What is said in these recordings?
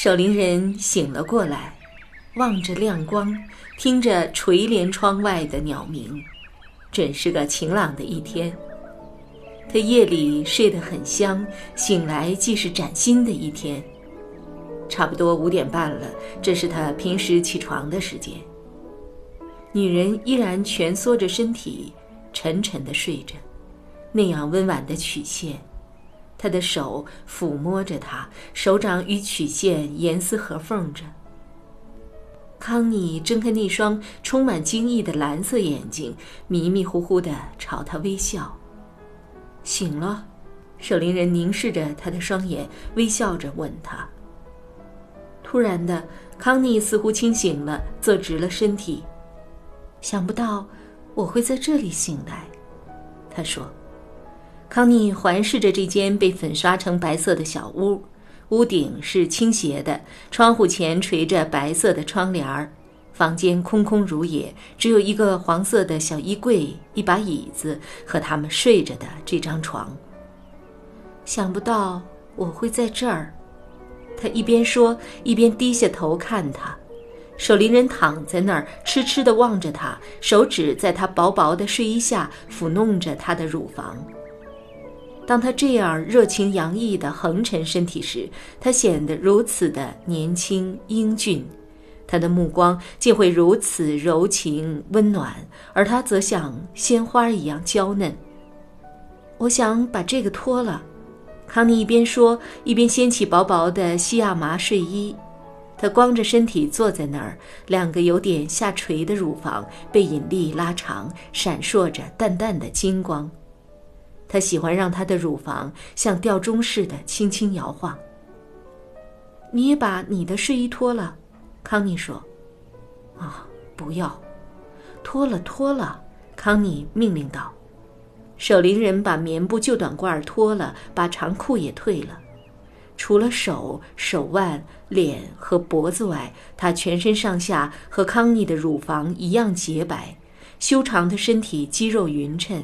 守灵人醒了过来，望着亮光，听着垂帘窗外的鸟鸣，准是个晴朗的一天。他夜里睡得很香，醒来既是崭新的一天。差不多五点半了，这是他平时起床的时间。女人依然蜷缩着身体，沉沉地睡着，那样温婉的曲线。他的手抚摸着她，手掌与曲线严丝合缝着。康妮睁开那双充满惊异的蓝色眼睛，迷迷糊糊地朝他微笑。醒了，守灵人凝视着他的双眼，微笑着问他。突然的，康妮似乎清醒了，坐直了身体。想不到我会在这里醒来，他说。康妮环视着这间被粉刷成白色的小屋，屋顶是倾斜的，窗户前垂着白色的窗帘儿，房间空空如也，只有一个黄色的小衣柜、一把椅子和他们睡着的这张床。想不到我会在这儿，他一边说，一边低下头看他。守灵人躺在那儿，痴痴地望着他，手指在他薄薄的睡衣下抚弄着他的乳房。当他这样热情洋溢地横陈身体时，他显得如此的年轻英俊，他的目光竟会如此柔情温暖，而他则像鲜花一样娇嫩。我想把这个脱了，康妮一边说，一边掀起薄薄的西亚麻睡衣。她光着身体坐在那儿，两个有点下垂的乳房被引力拉长，闪烁着淡淡的金光。他喜欢让他的乳房像吊钟似的轻轻摇晃。你也把你的睡衣脱了，康妮说。啊，不要，脱了，脱了，康妮命令道。守灵人把棉布旧短褂脱了，把长裤也退了，除了手、手腕、脸和脖子外，他全身上下和康妮的乳房一样洁白，修长的身体肌肉匀称。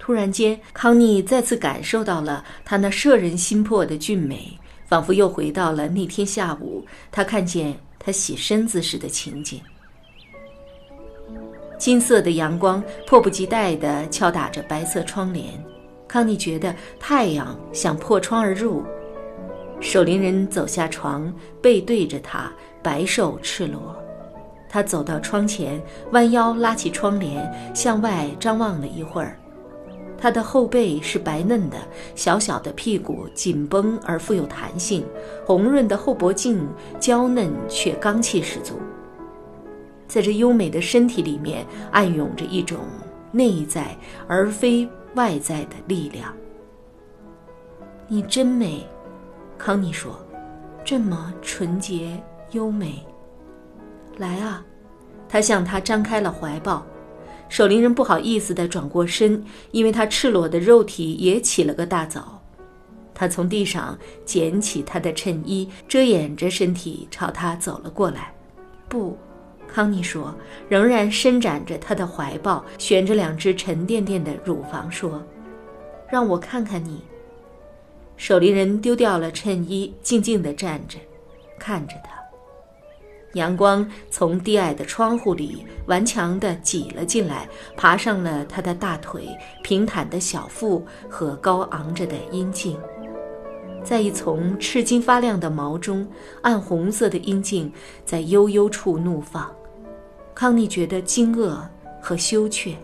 突然间，康妮再次感受到了她那摄人心魄的俊美，仿佛又回到了那天下午她看见他洗身子时的情景。金色的阳光迫不及待地敲打着白色窗帘，康妮觉得太阳想破窗而入。守灵人走下床，背对着他，白瘦赤裸。他走到窗前，弯腰拉起窗帘，向外张望了一会儿。他的后背是白嫩的，小小的屁股紧绷而富有弹性，红润的后脖颈娇嫩却刚气十足。在这优美的身体里面，暗涌着一种内在而非外在的力量。你真美，康妮说，这么纯洁优美。来啊，他向他张开了怀抱。守灵人不好意思地转过身，因为他赤裸的肉体也起了个大早。他从地上捡起他的衬衣，遮掩着身体，朝他走了过来。不，康妮说，仍然伸展着他的怀抱，悬着两只沉甸甸的乳房，说：“让我看看你。”守灵人丢掉了衬衣，静静地站着，看着他。阳光从低矮的窗户里顽强地挤了进来，爬上了他的大腿、平坦的小腹和高昂着的阴茎。在一丛赤金发亮的毛中，暗红色的阴茎在悠悠处怒放。康妮觉得惊愕和羞怯。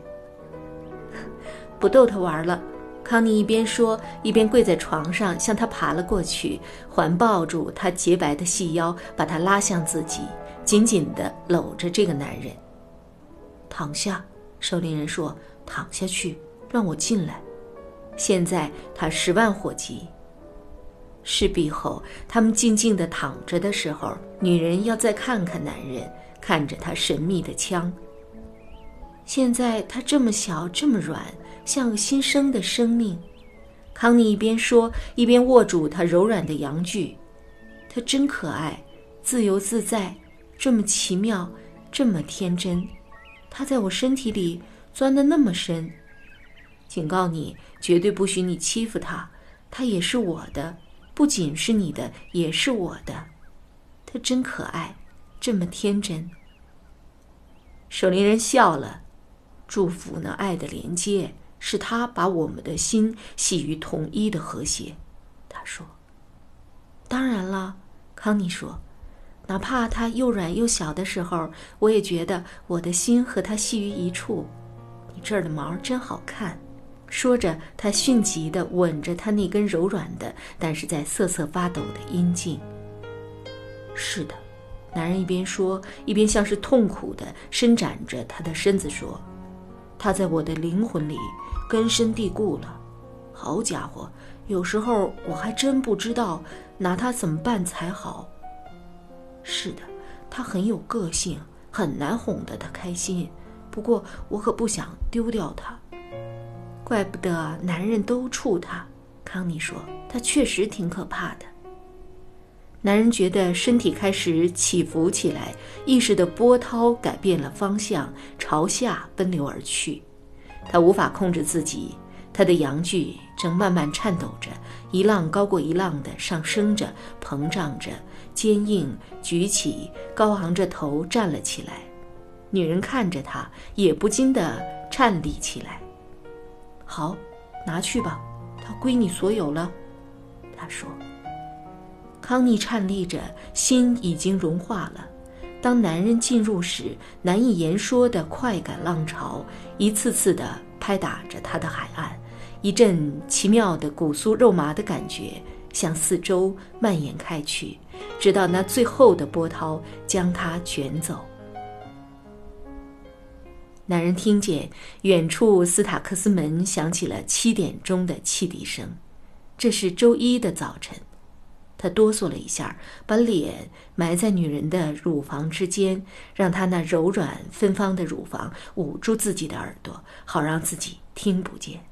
不逗他玩了，康妮一边说，一边跪在床上向他爬了过去，环抱住他洁白的细腰，把他拉向自己。紧紧地搂着这个男人。躺下，守灵人说：“躺下去，让我进来。”现在他十万火急。事毕后，他们静静地躺着的时候，女人要再看看男人，看着他神秘的枪。现在他这么小，这么软，像新生的生命。康妮一边说，一边握住他柔软的阳具。他真可爱，自由自在，这么奇妙，这么天真。他在我身体里钻得那么深。警告你，绝对不许你欺负他，他也是我的。不仅是你的，也是我的。他真可爱，这么天真。守灵人笑了，祝福那爱的连接，是他把我们的心系于统一的和谐。他说：“当然了。”康妮说：“哪怕他又软又小的时候，我也觉得我的心和他系于一处。你这儿的毛真好看。”说着，他迅疾地吻着她那根柔软的，但是在瑟瑟发抖的阴茎。是的，男人一边说，一边像是痛苦地伸展着他的身子说：“他在我的灵魂里根深蒂固了。好家伙，有时候我还真不知道拿他怎么办才好。是的，他很有个性，很难哄得他开心。不过我可不想丢掉他。”怪不得男人都怵他，康妮说：“他确实挺可怕的。”男人觉得身体开始起伏起来，意识的波涛改变了方向，朝下奔流而去。他无法控制自己，他的阳具正慢慢颤抖着，一浪高过一浪的上升着，膨胀着，坚硬，举起，高昂着头站了起来。女人看着他，也不禁地颤栗起来。好，拿去吧，它归你所有了。”他说。康妮颤栗着，心已经融化了。当男人进入时，难以言说的快感浪潮一次次地拍打着他的海岸，一阵奇妙的骨酥肉麻的感觉向四周蔓延开去，直到那最后的波涛将他卷走。男人听见远处斯塔克斯门响起了七点钟的汽笛声，这是周一的早晨。他哆嗦了一下，把脸埋在女人的乳房之间，让她那柔软芬芳的乳房捂住自己的耳朵，好让自己听不见。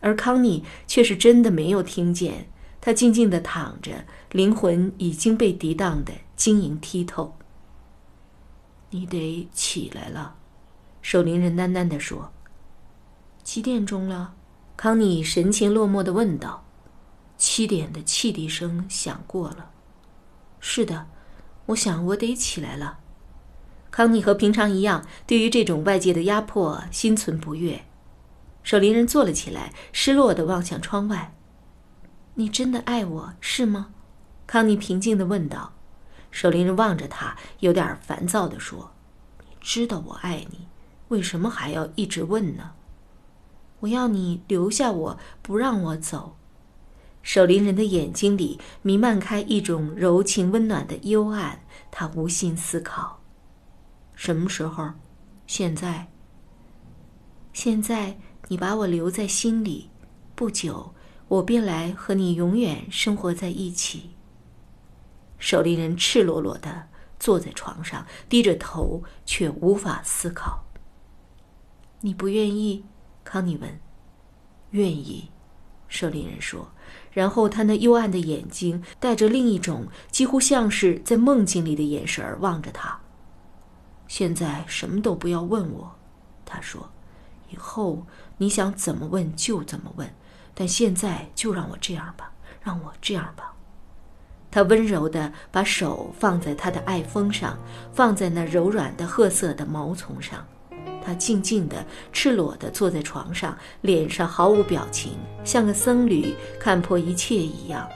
而康妮却是真的没有听见，她静静的躺着，灵魂已经被涤荡的晶莹剔透。你得起来了。守灵人喃喃地说：“几点钟了？”康妮神情落寞的问道。“七点的汽笛声响过了。”“是的，我想我得起来了。”康妮和平常一样，对于这种外界的压迫心存不悦。守林人坐了起来，失落地望向窗外。“你真的爱我是吗？”康妮平静地问道。守林人望着他，有点烦躁地说：“你知道我爱你。”为什么还要一直问呢？我要你留下我，不让我走。守灵人的眼睛里弥漫开一种柔情温暖的幽暗，他无心思考。什么时候？现在。现在你把我留在心里，不久我便来和你永远生活在一起。守灵人赤裸裸的坐在床上，低着头，却无法思考。你不愿意？康妮问。愿意，守灵人说。然后他那幽暗的眼睛带着另一种几乎像是在梦境里的眼神望着他。现在什么都不要问我，他说。以后你想怎么问就怎么问，但现在就让我这样吧，让我这样吧。他温柔地把手放在他的爱峰上，放在那柔软的褐色的毛丛上。他静静地、赤裸地坐在床上，脸上毫无表情，像个僧侣看破一切一样。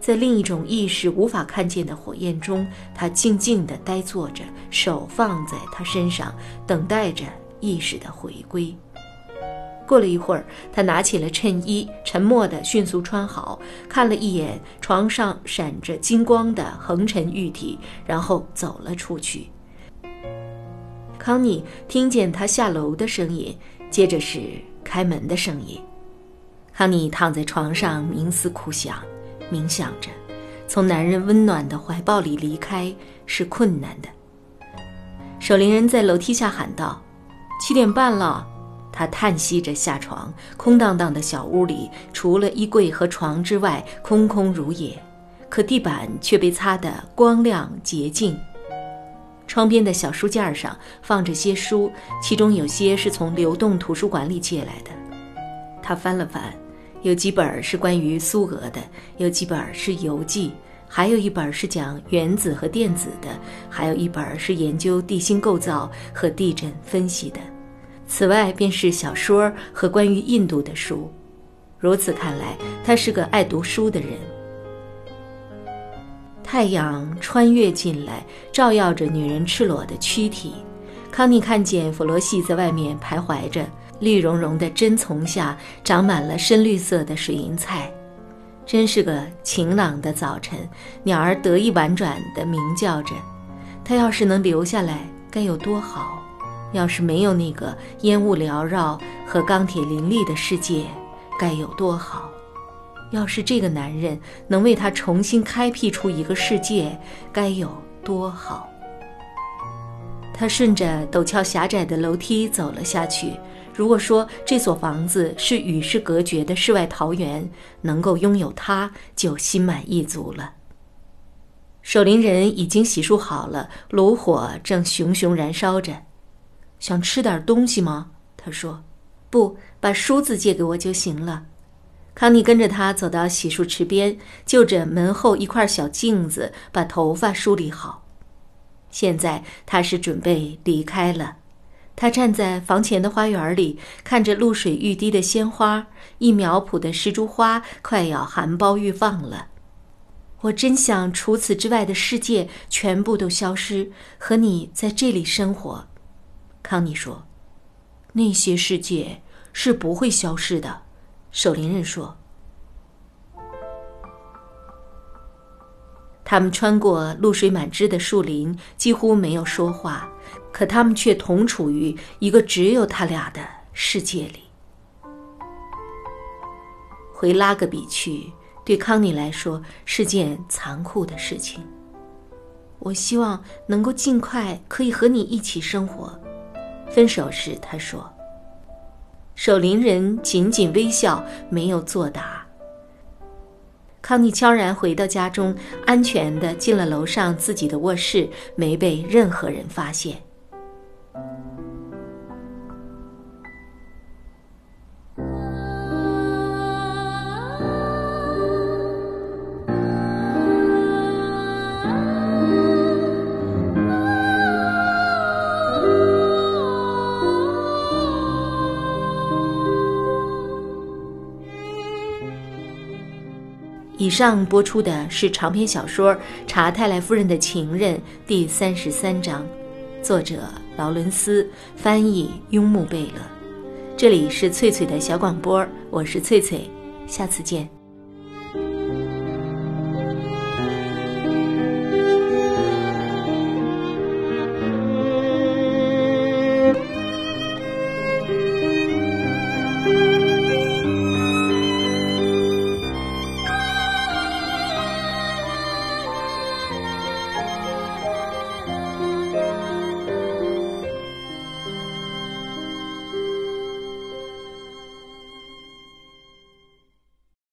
在另一种意识无法看见的火焰中，他静静地呆坐着，手放在他身上，等待着意识的回归。过了一会儿，他拿起了衬衣，沉默地迅速穿好，看了一眼床上闪着金光的横陈玉体，然后走了出去。康妮听见他下楼的声音，接着是开门的声音。康妮躺在床上冥思苦想，冥想着，从男人温暖的怀抱里离开是困难的。守灵人在楼梯下喊道：“七点半了。”他叹息着下床，空荡荡的小屋里，除了衣柜和床之外，空空如也。可地板却被擦得光亮洁净。窗边的小书架上放着些书，其中有些是从流动图书馆里借来的。他翻了翻，有几本是关于苏俄的，有几本是游记，还有一本是讲原子和电子的，还有一本是研究地心构造和地震分析的。此外，便是小说和关于印度的书。如此看来，他是个爱读书的人。太阳穿越进来，照耀着女人赤裸的躯体。康妮看见弗罗西在外面徘徊着，绿茸茸的针丛下长满了深绿色的水银菜。真是个晴朗的早晨，鸟儿得意婉转地鸣叫着。它要是能留下来，该有多好！要是没有那个烟雾缭绕和钢铁林立的世界，该有多好！要是这个男人能为她重新开辟出一个世界，该有多好！他顺着陡峭狭窄的楼梯走了下去。如果说这所房子是与世隔绝的世外桃源，能够拥有它，就心满意足了。守灵人已经洗漱好了，炉火正熊熊燃烧着。想吃点东西吗？他说：“不，把梳子借给我就行了。”康妮跟着他走到洗漱池边，就着门后一块小镜子，把头发梳理好。现在他是准备离开了。他站在房前的花园里，看着露水欲滴的鲜花，一苗圃的石竹花快要含苞欲放了。我真想除此之外的世界全部都消失，和你在这里生活。康妮说：“那些世界是不会消失的。”守灵人说：“他们穿过露水满枝的树林，几乎没有说话，可他们却同处于一个只有他俩的世界里。回拉格比去，对康妮来说是件残酷的事情。我希望能够尽快可以和你一起生活。分手时，他说。”守灵人仅仅微笑，没有作答。康妮悄然回到家中，安全的进了楼上自己的卧室，没被任何人发现。以上播出的是长篇小说《查泰莱夫人的情人》第三十三章，作者劳伦斯，翻译雍木贝勒。这里是翠翠的小广播，我是翠翠，下次见。